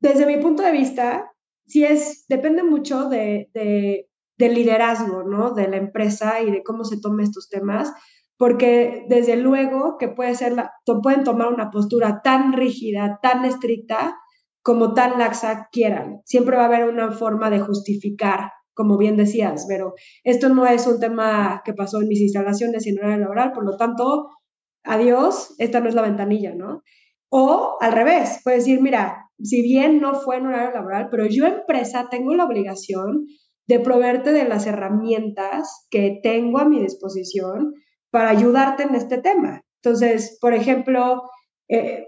desde mi punto de vista, sí es, depende mucho de, de, del liderazgo, ¿no? De la empresa y de cómo se tomen estos temas, porque desde luego que puede ser pueden tomar una postura tan rígida, tan estricta, como tan laxa quieran. Siempre va a haber una forma de justificar, como bien decías, pero esto no es un tema que pasó en mis instalaciones y en hora laboral, por lo tanto, adiós, esta no es la ventanilla, ¿no? O al revés, puede decir, mira, si bien no fue en horario laboral, pero yo empresa tengo la obligación de proveerte de las herramientas que tengo a mi disposición para ayudarte en este tema. Entonces, por ejemplo, eh,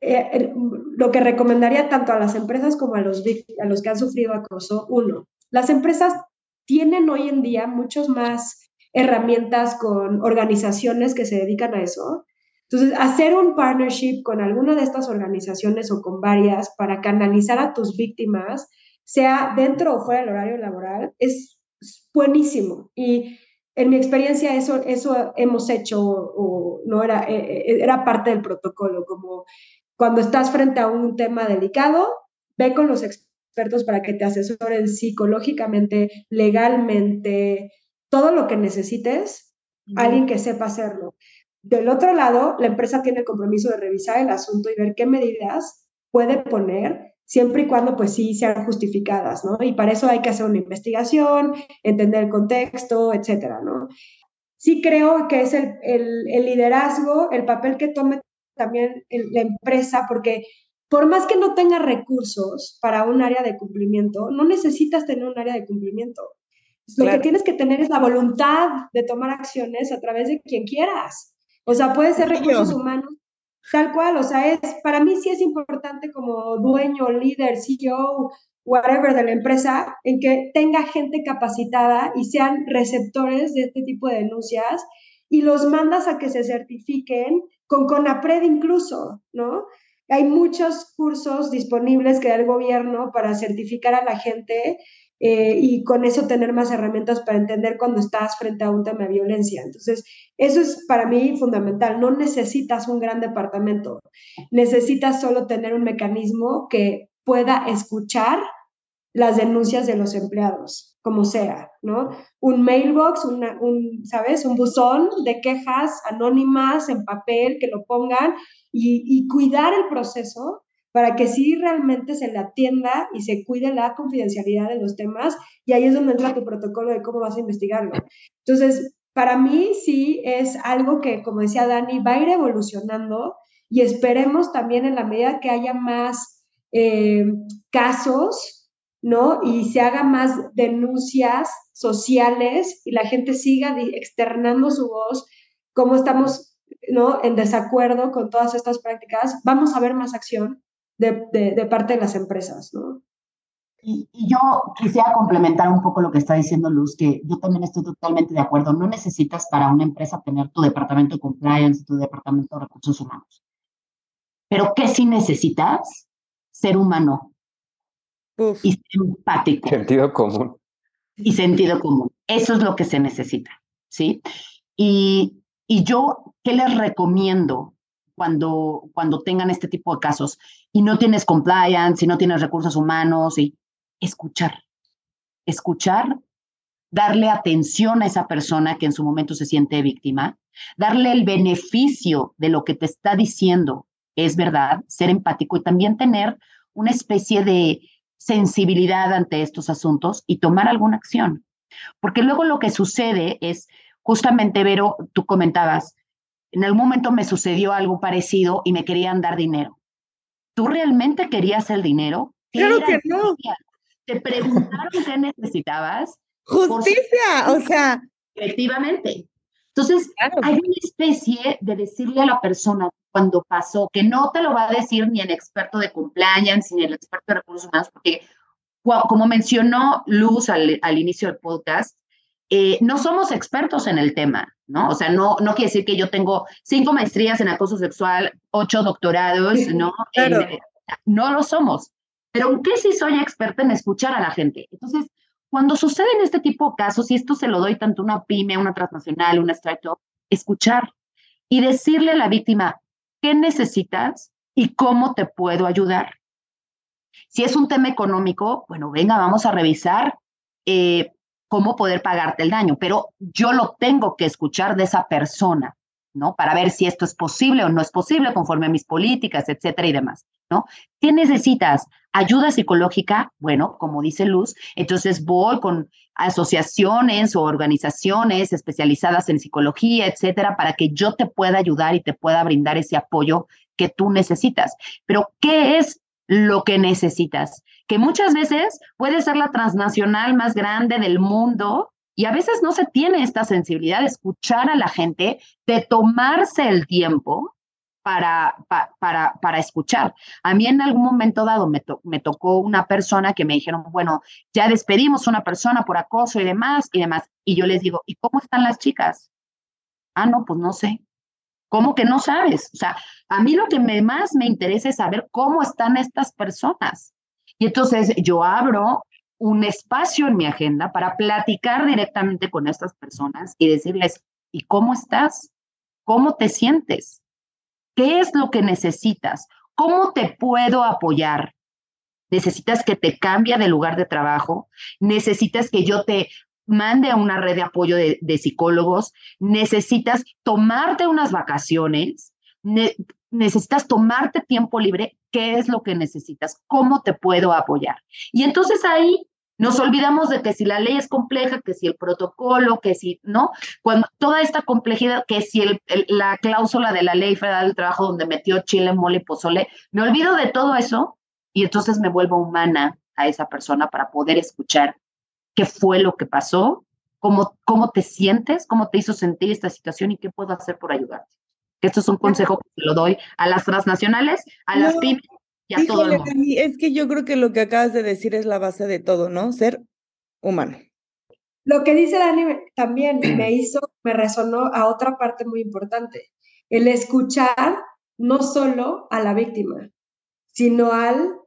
eh, lo que recomendaría tanto a las empresas como a los, a los que han sufrido acoso, uno, las empresas tienen hoy en día muchas más herramientas con organizaciones que se dedican a eso. Entonces, hacer un partnership con alguna de estas organizaciones o con varias para canalizar a tus víctimas, sea dentro o fuera del horario laboral, es buenísimo. Y en mi experiencia eso, eso hemos hecho o, no era, eh, eh, era parte del protocolo, como cuando estás frente a un tema delicado, ve con los expertos para que te asesoren psicológicamente, legalmente, todo lo que necesites, alguien que sepa hacerlo. Del otro lado, la empresa tiene el compromiso de revisar el asunto y ver qué medidas puede poner siempre y cuando pues sí sean justificadas, ¿no? Y para eso hay que hacer una investigación, entender el contexto, etcétera, ¿no? Sí creo que es el, el, liderazgo, el papel que tome también la empresa, porque por más que no tenga recursos para un área de cumplimiento, no necesitas tener un área de cumplimiento. Lo que tienes que tener es la voluntad de tomar acciones a través de quien quieras. O sea, puede ser recursos humanos, Tal cual, o sea, es, para mí sí es importante como dueño, líder, CEO, whatever de la empresa, en que tenga gente capacitada y sean receptores de este tipo de denuncias y los mandas a que se certifiquen con CONAPRED incluso, ¿no? Hay muchos cursos disponibles que da el gobierno para certificar a la gente eh, y con eso tener más herramientas para entender cuando estás frente a un tema de violencia. Entonces, eso es para mí fundamental. No necesitas un gran departamento, necesitas solo tener un mecanismo que pueda escuchar las denuncias de los empleados, como sea, ¿no? Un mailbox, un, ¿sabes? Un buzón de quejas anónimas en papel que lo pongan y, y cuidar el proceso para que sí realmente se le atienda y se cuide la confidencialidad de los temas y ahí es donde entra tu protocolo de cómo vas a investigarlo. Entonces, para mí sí es algo que, como decía Dani, va a ir evolucionando y esperemos también en la medida que haya más eh, casos, ¿no? Y se haga más denuncias sociales y la gente siga externando su voz, cómo estamos, ¿no? En desacuerdo con todas estas prácticas, vamos a ver más acción de, parte de las empresas, ¿no? Y, yo quisiera complementar un poco lo que está diciendo Luz, que yo también estoy totalmente de acuerdo. No necesitas para una empresa tener tu departamento de compliance, tu departamento de recursos humanos. Pero ¿qué sí necesitas? Ser humano y ser empático. Sentido común. Y sentido común. Eso es lo que se necesita, ¿sí? Y, y yo, ¿qué les recomiendo cuando, cuando tengan este tipo de casos y no tienes compliance, y no tienes recursos humanos, y escuchar, escuchar, darle atención a esa persona que en su momento se siente víctima, darle el beneficio de lo que te está diciendo, es verdad, ser empático y también tener una especie de sensibilidad ante estos asuntos y tomar alguna acción. Porque luego lo que sucede es, justamente, Vero, tú comentabas, en algún momento me sucedió algo parecido y me querían dar dinero. ¿Tú realmente querías el dinino? Claro que no. Te preguntaron qué necesitabas. Justicia, o sea. Efectivamente. Entonces, hay una especie de decirle a la persona cuando pasó, que no te lo va a decir ni el experto de compliance, ni el experto de recursos humanos, porque como mencionó Luz al, al inicio del podcast, eh, no somos expertos en el tema, ¿no? O sea, no, no quiere decir que yo tengo cinco maestrías en acoso sexual, ocho doctorados, ¿no? no lo somos. Pero aunque sí soy experta en escuchar a la gente. Entonces, cuando suceden este tipo de casos, y esto se lo doy tanto a una pyme, a una transnacional, una startup, escuchar y decirle a la víctima, ¿qué necesitas y cómo te puedo ayudar? Si es un tema económico, bueno, venga, vamos a revisar eh, cómo poder pagarte el daño, pero yo lo tengo que escuchar de esa persona, ¿no? Para ver si esto es posible o no es posible conforme a mis políticas, etcétera y demás, ¿no? ¿Qué necesitas? Ayuda psicológica, bueno, como dice Luz, entonces voy con asociaciones o organizaciones especializadas en psicología, etcétera, para que yo te pueda ayudar y te pueda brindar ese apoyo que tú necesitas. Pero, ¿qué es lo que necesitas? que muchas veces puede ser la transnacional más grande del mundo y a veces no se tiene esta sensibilidad de escuchar a la gente, de tomarse el tiempo para, para, para, escuchar. A mí en algún momento dado me, me tocó una persona que me dijeron, bueno, ya despedimos una persona por acoso y demás y demás. Y yo les digo, ¿y cómo están las chicas? Ah, no, pues no sé. ¿Cómo que no sabes? O sea, a mí lo que me, más me interesa es saber cómo están estas personas. Y entonces yo abro un espacio en mi agenda para platicar directamente con estas personas y decirles, ¿y cómo estás? ¿Cómo te sientes? ¿Qué es lo que necesitas? ¿Cómo te puedo apoyar? ¿Necesitas que te cambie de lugar de trabajo? ¿Necesitas que yo te mande a una red de apoyo de, psicólogos? ¿Necesitas tomarte unas vacaciones? necesitas tomarte tiempo libre, ¿qué es lo que necesitas? ¿Cómo te puedo apoyar? Y entonces ahí nos olvidamos de que si la ley es compleja, que si el protocolo, que si, ¿no? Cuando toda esta complejidad, que si el, la cláusula de la ley federal del trabajo donde metió chile, mole y pozole, me olvido de todo eso y entonces me vuelvo humana a esa persona para poder escuchar qué fue lo que pasó, cómo, cómo te sientes, cómo te hizo sentir esta situación y qué puedo hacer por ayudarte. Esto es un consejo que lo doy a las transnacionales, a las pymes y a todo el mundo. es que yo creo que lo que acabas de decir es la base de todo, ¿no? Ser humano. Lo que dice Dani también me hizo, me resonó a otra parte muy importante, el escuchar no solo a la víctima, sino al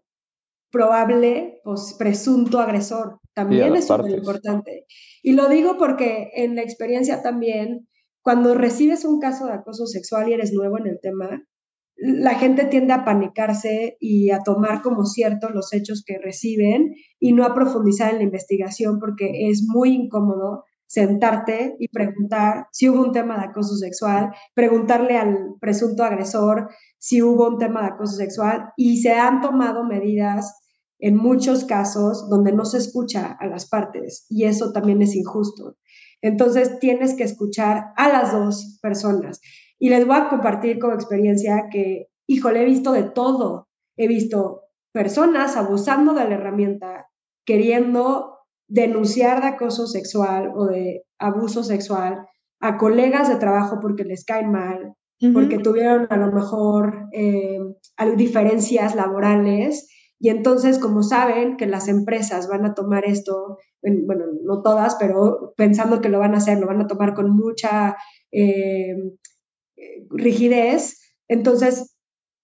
probable, pues, presunto agresor. También es muy importante. Y lo digo porque en la experiencia también cuando recibes un caso de acoso sexual y eres nuevo en el tema, la gente tiende a panicarse y a tomar como ciertos los hechos que reciben y no a profundizar en la investigación porque es muy incómodo sentarte y preguntar si hubo un tema de acoso sexual, preguntarle al presunto agresor si hubo un tema de acoso sexual y se han tomado medidas en muchos casos donde no se escucha a las partes y eso también es injusto. Entonces tienes que escuchar a las dos personas. Y les voy a compartir como experiencia que, híjole, he visto de todo. He visto personas abusando de la herramienta, queriendo denunciar de acoso sexual o de abuso sexual a colegas de trabajo porque les caen mal, porque tuvieron a lo mejor eh, diferencias laborales y entonces, como saben que las empresas van a tomar esto, bueno, no todas, pero pensando que lo van a hacer, lo van a tomar con mucha eh, rigidez, entonces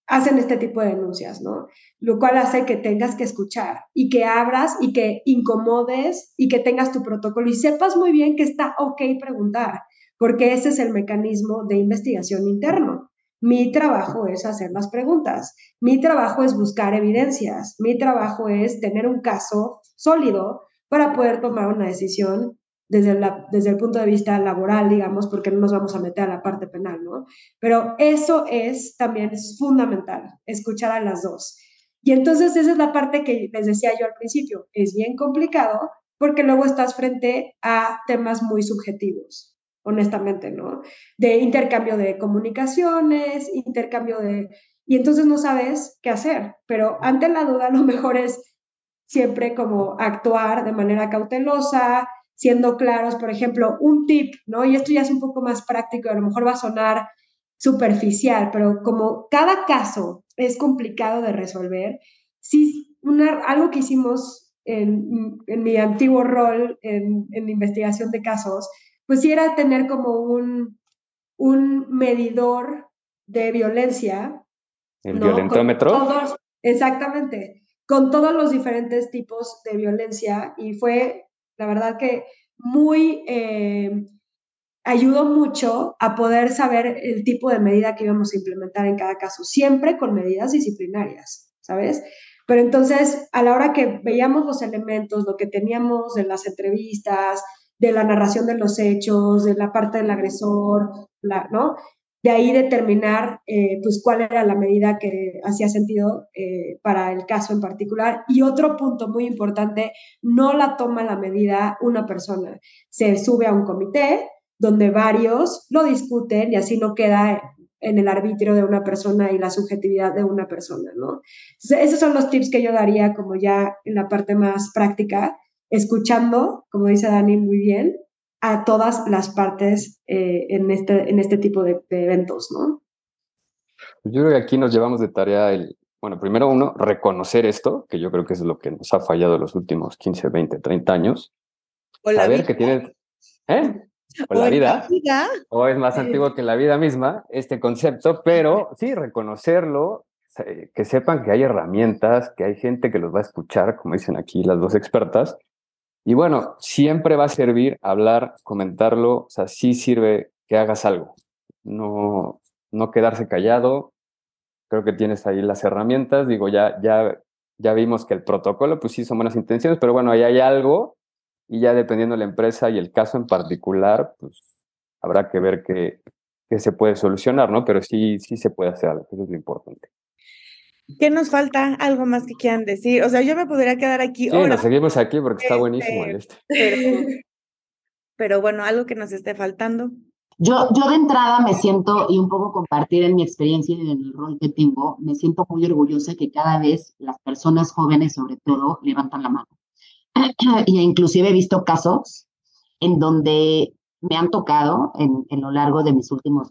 hacen este tipo de denuncias, ¿no? Lo cual hace que tengas que escuchar y que abras y que incomodes y que tengas tu protocolo y sepas muy bien que está ok preguntar, porque ese es el mecanismo de investigación interno. Mi trabajo es hacer las preguntas, mi trabajo es buscar evidencias, mi trabajo es tener un caso sólido para poder tomar una decisión desde, la, desde el punto de vista laboral, digamos, porque no nos vamos a meter a la parte penal, ¿no? Pero eso es también es fundamental, escuchar a las dos. Y entonces esa es la parte que les decía yo al principio, es bien complicado porque luego estás frente a temas muy subjetivos, honestamente, ¿no? De intercambio de comunicaciones, intercambio de... Y entonces no sabes qué hacer, pero ante la duda lo mejor es siempre como actuar de manera cautelosa, siendo claros, por ejemplo, un tip, ¿no? Y esto ya es un poco más práctico, a lo mejor va a sonar superficial, pero como cada caso es complicado de resolver, sí, una, algo que hicimos en, en mi antiguo rol en, en, investigación de casos, pues sí era tener como un, un medidor de violencia. ¿El violentómetro? Todos, exactamente, con todos los diferentes tipos de violencia y fue la verdad que muy, eh, ayudó mucho a poder saber el tipo de medida que íbamos a implementar en cada caso, siempre con medidas disciplinarias, ¿sabes? Pero entonces, a la hora que veíamos los elementos, lo que teníamos en las entrevistas, de la narración de los hechos, de la parte del agresor, ¿no? De ahí determinar eh, pues cuál era la medida que hacía sentido eh, para el caso en particular. Y otro punto muy importante, no la toma la medida una persona, se sube a un comité donde varios lo discuten y así no queda en el arbitrio de una persona y la subjetividad de una persona, ¿no? esos son los tips que yo daría como ya en la parte más práctica, escuchando, como dice Dani muy bien, a todas las partes eh, en, este, en este tipo de, eventos, ¿no? Pues yo creo que aquí nos llevamos de tarea el, bueno, primero uno, reconocer esto, que yo creo que es lo que nos ha fallado los últimos 15, 20, 30 años. O la Saber que tienes, ¿eh? O, la, vida, o es más antiguo que la vida misma, este concepto, pero sí, reconocerlo, que sepan que hay herramientas, que hay gente que los va a escuchar, como dicen aquí las dos expertas, y bueno, siempre va a servir hablar, comentarlo, o sea, sí sirve que hagas algo, no, no quedarse callado. Creo que tienes ahí las herramientas, digo, ya, ya, ya vimos que el protocolo, pues sí son buenas intenciones, pero bueno, ahí hay algo y ya dependiendo de la empresa y el caso en particular, pues habrá que ver qué, qué se puede solucionar, ¿no? Pero sí, sí se puede hacer algo, eso es lo importante. ¿Qué nos falta? ¿Algo más que quieran decir? O sea, yo me podría quedar aquí. Sí, nos seguimos aquí porque está buenísimo el este. Pero, bueno, algo que nos esté faltando. Yo, yo de entrada me siento, y un poco compartir en mi experiencia y en el rol que tengo, me siento muy orgullosa que cada vez las personas jóvenes, sobre todo, levantan la mano. y inclusive he visto casos en donde me han tocado en, en lo largo de mis últimos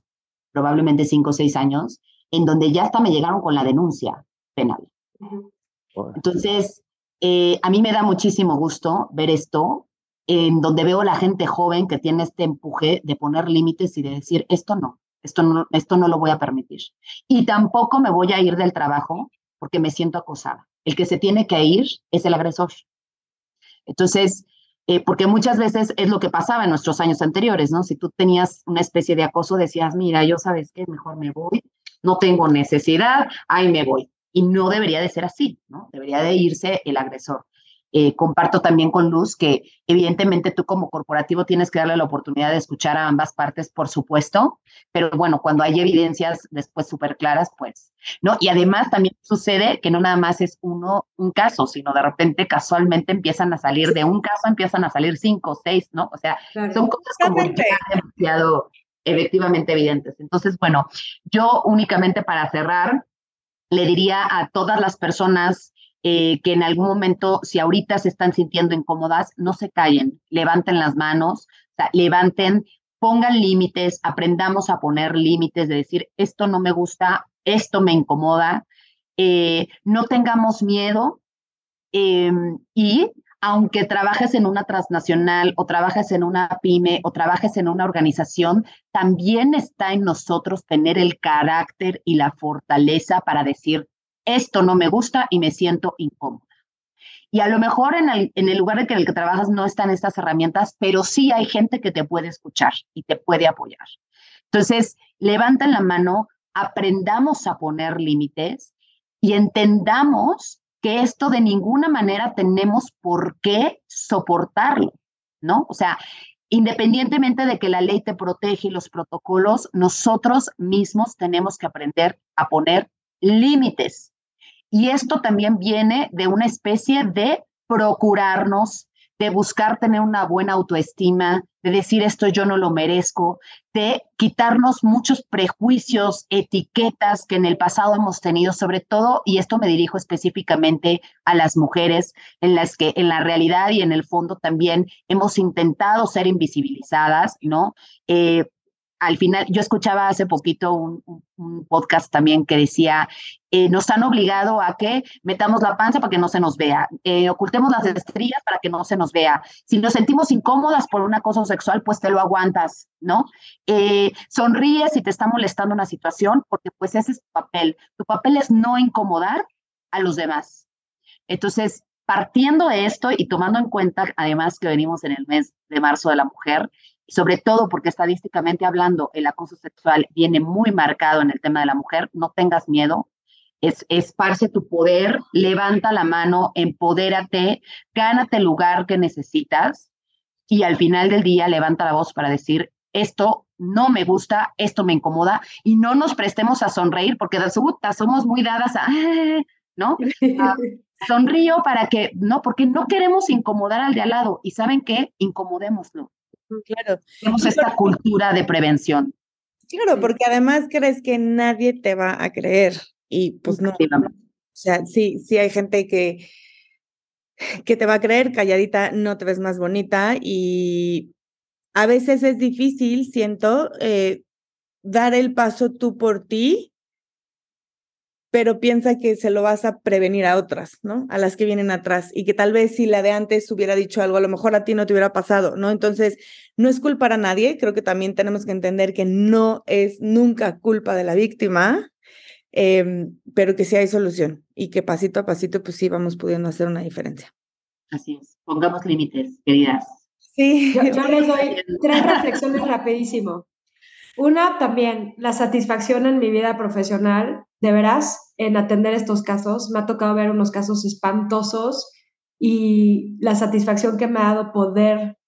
probablemente cinco o seis años, en donde ya hasta me llegaron con la denuncia penal. Entonces, eh, a mí me da muchísimo gusto ver esto, en donde veo a la gente joven que tiene este empuje de poner límites y de decir, esto no, esto no, esto no lo voy a permitir. Y tampoco me voy a ir del trabajo porque me siento acosada. El que se tiene que ir es el agresor. Entonces, eh, porque muchas veces es lo que pasaba en nuestros años anteriores, ¿no? Si tú tenías una especie de acoso, decías, mira, yo sabes qué, mejor me voy, no tengo necesidad, ahí me voy. Y no debería de ser así, ¿no? Debería de irse el agresor. Eh, comparto también con Luz que evidentemente tú como corporativo tienes que darle la oportunidad de escuchar a ambas partes, por supuesto, pero bueno, cuando hay evidencias después súper claras, pues, ¿no? Y además también sucede que no nada más es uno, un caso, sino de repente casualmente empiezan a salir de un caso, empiezan a salir cinco, seis, ¿no? O sea, son cosas como demasiado efectivamente evidentes. Entonces, bueno, yo únicamente para cerrar, le diría a todas las personas eh, que en algún momento, si ahorita se están sintiendo incómodas, no se callen, levanten las manos, levanten, pongan límites, aprendamos a poner límites, de decir, esto no me gusta, esto me incomoda, eh, no tengamos miedo em, y aunque trabajes en una transnacional o trabajes en una pyme o trabajes en una organización, también está en nosotros tener el carácter y la fortaleza para decir, esto no me gusta y me siento incómoda. Y a lo mejor en el, lugar en el que trabajas no están estas herramientas, pero sí hay gente que te puede escuchar y te puede apoyar. Entonces, levanten la mano, aprendamos a poner límites y entendamos que esto de ninguna manera tenemos por qué soportarlo, ¿no? O sea, independientemente de que la ley te protege y los protocolos, nosotros mismos tenemos que aprender a poner límites. Y esto también viene de una especie de procurarnos, de buscar tener una buena autoestima, de decir esto yo no lo merezco, de quitarnos muchos prejuicios, etiquetas que en el pasado hemos tenido, sobre todo, y esto me dirijo específicamente a las mujeres, en las que en la realidad y en el fondo también hemos intentado ser invisibilizadas, ¿no? Eh, al final, yo escuchaba hace poquito un, podcast también que decía, eh, nos han obligado a que metamos la panza para que no se nos vea, eh, ocultemos las estrellas para que no se nos vea. Si nos sentimos incómodas por un acoso sexual, pues te lo aguantas, ¿no? Eh, sonríes si te está molestando una situación, porque pues ese es tu papel. Tu papel es no incomodar a los demás. Entonces, partiendo de esto y tomando en cuenta, además, que venimos en el mes de marzo de la mujer, sobre todo porque estadísticamente hablando, el acoso sexual viene muy marcado en el tema de la mujer, no tengas miedo, es, esparce tu poder, levanta la mano, empodérate, gánate el lugar que necesitas y al final del día levanta la voz para decir, esto no me gusta, esto me incomoda y no nos prestemos a sonreír porque de somos muy dadas a, ¿no? sonrío para que, no, porque no queremos incomodar al de al lado y ¿saben qué? Incomodémoslo Claro. Tenemos esta cultura de prevención. Claro, porque además crees que nadie te va a creer y pues no. O sea, sí, sí hay gente que, que te va a creer, calladita no te ves más bonita y a veces es difícil, siento, eh, dar el paso tú por ti pero piensa que se lo vas a prevenir a otras, ¿no? A las que vienen atrás y que tal vez si la de antes hubiera dicho algo, a lo mejor a ti no te hubiera pasado, ¿no? Entonces, no es culpa a nadie, creo que también tenemos que entender que no es nunca culpa de la víctima, em, pero que sí hay solución y que pasito a pasito, pues sí vamos pudiendo hacer una diferencia. Así es, pongamos límites, queridas. Sí. Yo, yo les doy tres reflexiones rapidísimo. Una también, la satisfacción en mi vida profesional, de veras, en atender estos casos. Me ha tocado ver unos casos espantosos y la satisfacción que me ha dado poder,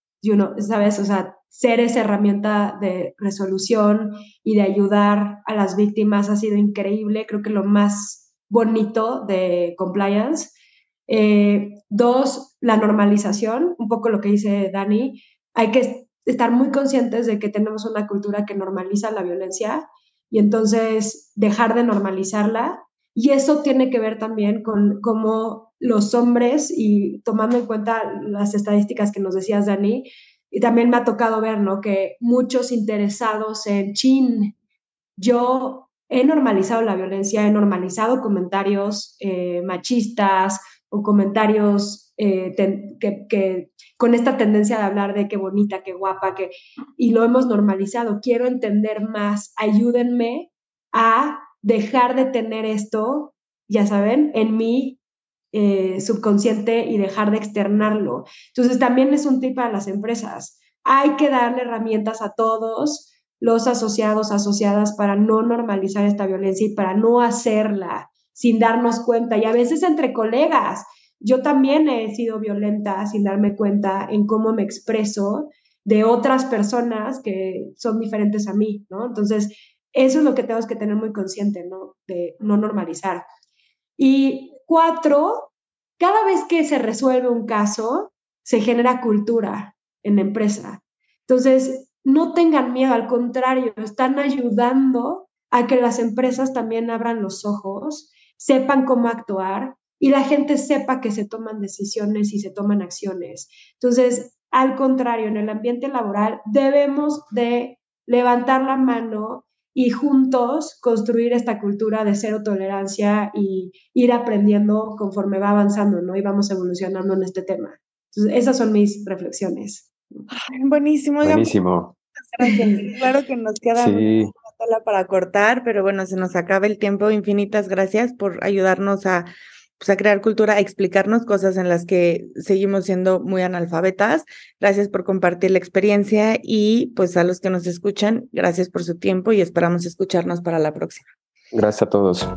¿sabes? O sea, ser esa herramienta de resolución y de ayudar a las víctimas ha sido increíble. Creo que lo más bonito de compliance. Eh, dos, la normalización, un poco lo que dice Dani. Hay que estar muy conscientes de que tenemos una cultura que normaliza la violencia y entonces dejar de normalizarla. Y eso tiene que ver también con cómo los hombres, y tomando en cuenta las estadísticas que nos decías, Dani, y también me ha tocado ver, ¿no? Que muchos interesados en chin, yo he normalizado la violencia, he normalizado comentarios eh, machistas o comentarios eh, que, con esta tendencia de hablar de qué bonita, qué guapa, que, y lo hemos normalizado. Quiero entender más, ayúdenme a dejar de tener esto, ya saben, en mi eh, subconsciente y dejar de externarlo. Entonces también es un tip para las empresas. Hay que darle herramientas a todos los asociados, asociadas para no normalizar esta violencia y para no hacerla sin darnos cuenta. Y a veces entre colegas, yo también he sido violenta sin darme cuenta en cómo me expreso de otras personas que son diferentes a mí, ¿no? Entonces, eso es lo que tenemos que tener muy consciente, ¿no? De no normalizar. Y cuatro, cada vez que se resuelve un caso, se genera cultura en la empresa. Entonces, no tengan miedo, al contrario, están ayudando a que las empresas también abran los ojos, sepan cómo actuar y la gente sepa que se toman decisiones y se toman acciones. Entonces, al contrario, en el ambiente laboral debemos de levantar la mano y juntos construir esta cultura de cero tolerancia y ir aprendiendo conforme va avanzando, ¿no? Y vamos evolucionando en este tema. Entonces, esas son mis reflexiones. buenísimo. Buenísimo. Claro que nos queda sí. para cortar, pero bueno, se nos acaba el tiempo. Infinitas gracias por ayudarnos a pues, a crear cultura, a explicarnos cosas en las que seguimos siendo muy analfabetas. Gracias por compartir la experiencia y pues a los que nos escuchan, gracias por su tiempo y esperamos escucharnos para la próxima. Gracias a todos.